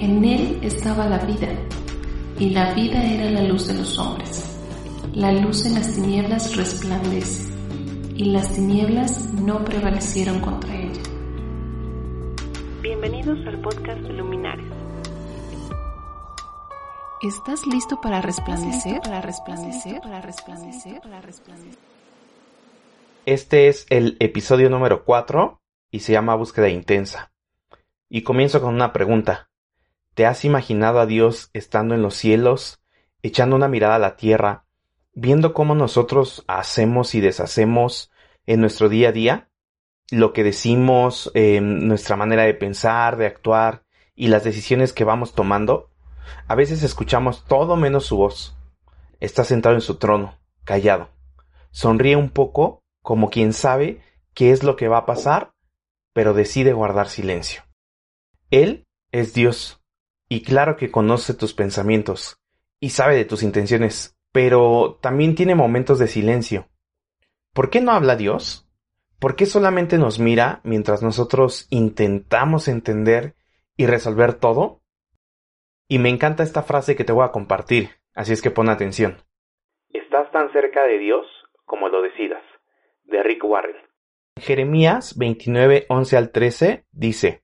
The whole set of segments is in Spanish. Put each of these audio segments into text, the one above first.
En él estaba la vida, y la vida era la luz de los hombres. La luz en las tinieblas resplandece, y las tinieblas no prevalecieron contra ella. Bienvenidos al podcast Luminares. ¿Estás listo para resplandecer? Para resplandecer, para resplandecer, para resplandecer. Este es el episodio número 4 y se llama Búsqueda Intensa. Y comienzo con una pregunta. ¿Te has imaginado a Dios estando en los cielos, echando una mirada a la tierra, viendo cómo nosotros hacemos y deshacemos en nuestro día a día? Lo que decimos, nuestra manera de pensar, de actuar y las decisiones que vamos tomando. A veces escuchamos todo menos su voz. Está sentado en su trono, callado. Sonríe un poco como quien sabe qué es lo que va a pasar, pero decide guardar silencio. Él es Dios, y claro que conoce tus pensamientos, y sabe de tus intenciones, pero también tiene momentos de silencio. ¿Por qué no habla Dios? ¿Por qué solamente nos mira mientras nosotros intentamos entender y resolver todo? Y me encanta esta frase que te voy a compartir, así es que pon atención. Estás tan cerca de Dios como lo decidas, de Rick Warren. Jeremías 29, 11 al 13 dice,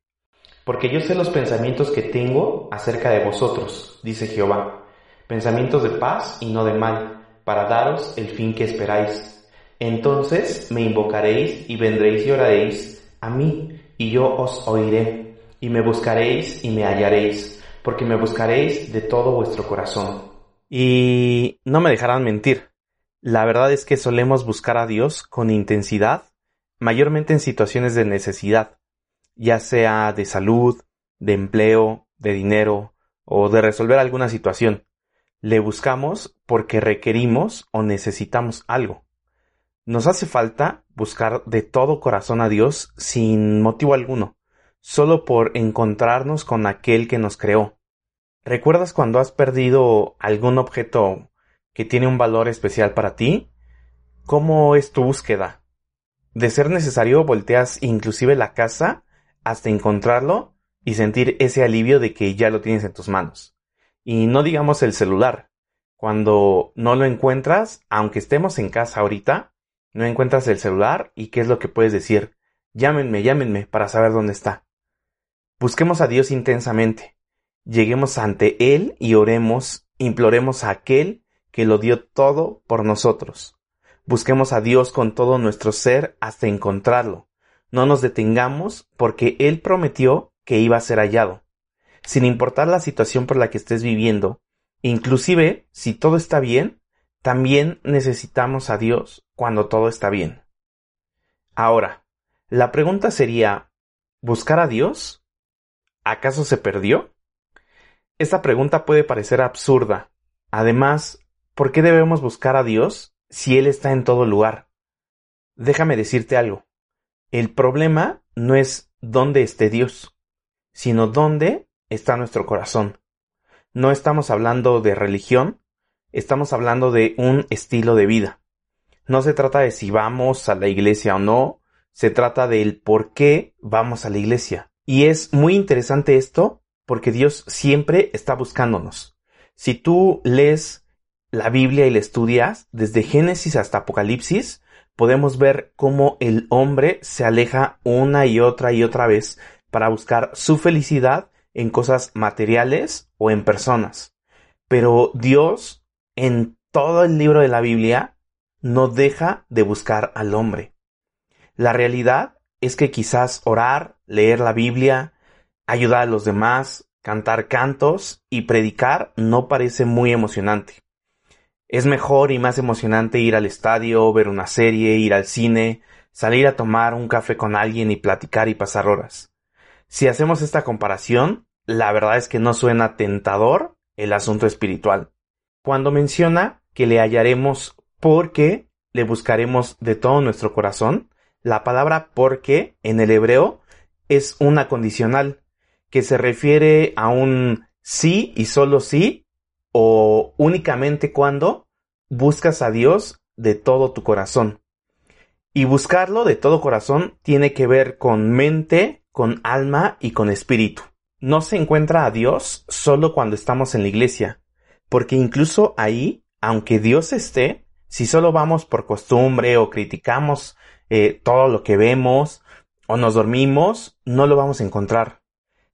Porque yo sé los pensamientos que tengo acerca de vosotros, dice Jehová, pensamientos de paz y no de mal, para daros el fin que esperáis. Entonces me invocaréis y vendréis y oraréis a mí, y yo os oiré, y me buscaréis y me hallaréis porque me buscaréis de todo vuestro corazón. Y no me dejarán mentir. La verdad es que solemos buscar a Dios con intensidad, mayormente en situaciones de necesidad, ya sea de salud, de empleo, de dinero o de resolver alguna situación. Le buscamos porque requerimos o necesitamos algo. Nos hace falta buscar de todo corazón a Dios sin motivo alguno, solo por encontrarnos con aquel que nos creó, ¿Recuerdas cuando has perdido algún objeto que tiene un valor especial para ti? ¿Cómo es tu búsqueda? De ser necesario, volteas inclusive la casa hasta encontrarlo y sentir ese alivio de que ya lo tienes en tus manos. Y no digamos el celular. Cuando no lo encuentras, aunque estemos en casa ahorita, no encuentras el celular y qué es lo que puedes decir. Llámenme, llámenme para saber dónde está. Busquemos a Dios intensamente lleguemos ante Él y oremos, imploremos a aquel que lo dio todo por nosotros. Busquemos a Dios con todo nuestro ser hasta encontrarlo. No nos detengamos porque Él prometió que iba a ser hallado. Sin importar la situación por la que estés viviendo, inclusive si todo está bien, también necesitamos a Dios cuando todo está bien. Ahora, la pregunta sería, ¿buscar a Dios? ¿Acaso se perdió? Esta pregunta puede parecer absurda. Además, ¿por qué debemos buscar a Dios si Él está en todo lugar? Déjame decirte algo. El problema no es dónde esté Dios, sino dónde está nuestro corazón. No estamos hablando de religión, estamos hablando de un estilo de vida. No se trata de si vamos a la iglesia o no, se trata del por qué vamos a la iglesia. Y es muy interesante esto porque Dios siempre está buscándonos. Si tú lees la Biblia y la estudias, desde Génesis hasta Apocalipsis, podemos ver cómo el hombre se aleja una y otra y otra vez para buscar su felicidad en cosas materiales o en personas. Pero Dios, en todo el libro de la Biblia, no deja de buscar al hombre. La realidad es que quizás orar, leer la Biblia, ayudar a los demás, cantar cantos y predicar no parece muy emocionante. Es mejor y más emocionante ir al estadio, ver una serie, ir al cine, salir a tomar un café con alguien y platicar y pasar horas. Si hacemos esta comparación, la verdad es que no suena tentador el asunto espiritual. Cuando menciona que le hallaremos porque le buscaremos de todo nuestro corazón, la palabra porque en el hebreo es una condicional que se refiere a un sí y solo sí o únicamente cuando buscas a Dios de todo tu corazón. Y buscarlo de todo corazón tiene que ver con mente, con alma y con espíritu. no se encuentra a Dios solo cuando estamos en la iglesia, porque incluso ahí, aunque Dios esté, si solo vamos por costumbre o criticamos eh, todo lo que vemos o nos dormimos, no lo vamos a encontrar.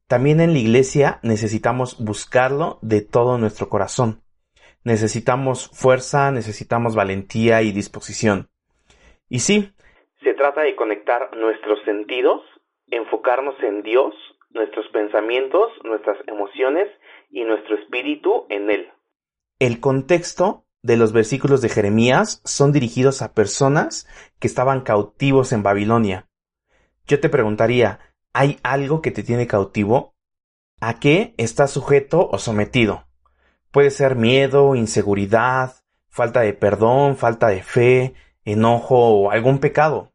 También en la iglesia necesitamos buscarlo de todo nuestro corazón. Necesitamos fuerza, necesitamos valentía y disposición. Y sí, se trata de conectar nuestros sentidos, enfocarnos en Dios, nuestros pensamientos, nuestras emociones y nuestro espíritu en Él. El contexto de los versículos de Jeremías son dirigidos a personas que estaban cautivos en Babilonia. Yo te preguntaría, ¿hay algo que te tiene cautivo? ¿A qué estás sujeto o sometido? Puede ser miedo, inseguridad, falta de perdón, falta de fe, enojo o algún pecado.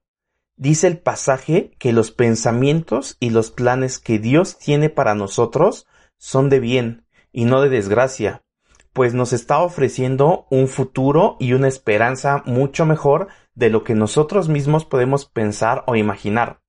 Dice el pasaje que los pensamientos y los planes que Dios tiene para nosotros son de bien y no de desgracia, pues nos está ofreciendo un futuro y una esperanza mucho mejor de lo que nosotros mismos podemos pensar o imaginar.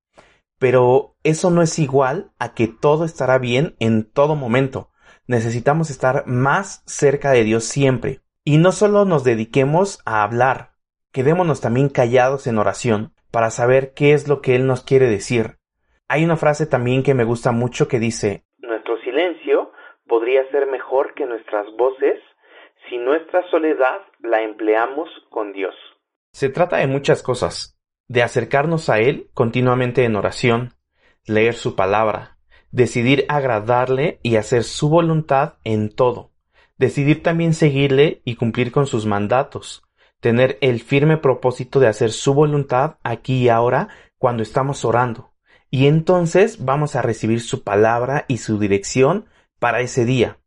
Pero eso no es igual a que todo estará bien en todo momento. Necesitamos estar más cerca de Dios siempre. Y no solo nos dediquemos a hablar, quedémonos también callados en oración para saber qué es lo que Él nos quiere decir. Hay una frase también que me gusta mucho que dice Nuestro silencio podría ser mejor que nuestras voces si nuestra soledad la empleamos con Dios. Se trata de muchas cosas, de acercarnos a Él continuamente en oración, leer su palabra, decidir agradarle y hacer su voluntad en todo, decidir también seguirle y cumplir con sus mandatos, tener el firme propósito de hacer su voluntad aquí y ahora cuando estamos orando, y entonces vamos a recibir su palabra y su dirección para ese día.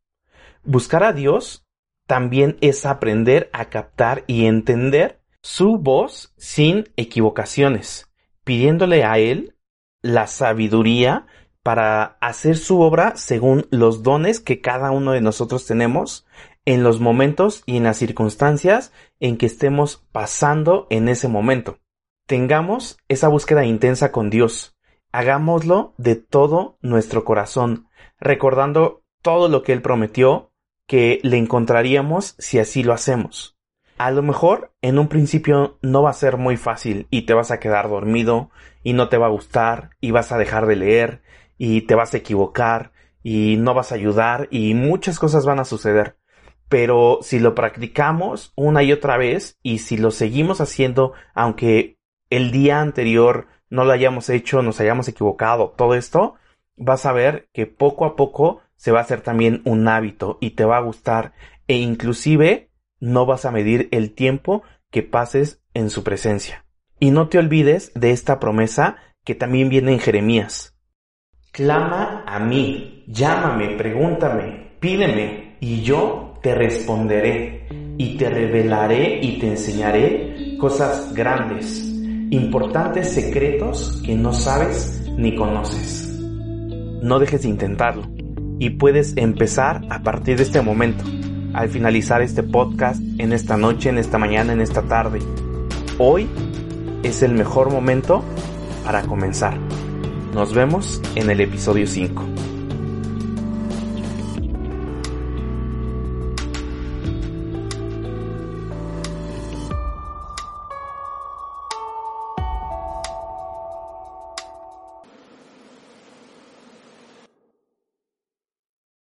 Buscar a Dios también es aprender a captar y entender su voz sin equivocaciones, pidiéndole a Él la sabiduría para hacer su obra según los dones que cada uno de nosotros tenemos en los momentos y en las circunstancias en que estemos pasando en ese momento. Tengamos esa búsqueda intensa con Dios. Hagámoslo de todo nuestro corazón, recordando todo lo que él prometió que le encontraríamos si así lo hacemos. A lo mejor en un principio no va a ser muy fácil y te vas a quedar dormido y no te va a gustar y vas a dejar de leer y te vas a equivocar y no vas a ayudar y muchas cosas van a suceder. Pero si lo practicamos una y otra vez y si lo seguimos haciendo aunque el día anterior no lo hayamos hecho, nos hayamos equivocado, todo esto, vas a ver que poco a poco se va a hacer también un hábito y te va a gustar e inclusive no vas a medir el tiempo que pases en su presencia. Y no te olvides de esta promesa que también viene en Jeremías. Clama a mí, llámame, pregúntame, pídeme, y yo te responderé, y te revelaré y te enseñaré cosas grandes, importantes secretos que no sabes ni conoces. No dejes de intentarlo y puedes empezar a partir de este momento, al finalizar este podcast, en esta noche, en esta mañana, en esta tarde. Hoy es el mejor momento para comenzar. Nos vemos en el episodio 5.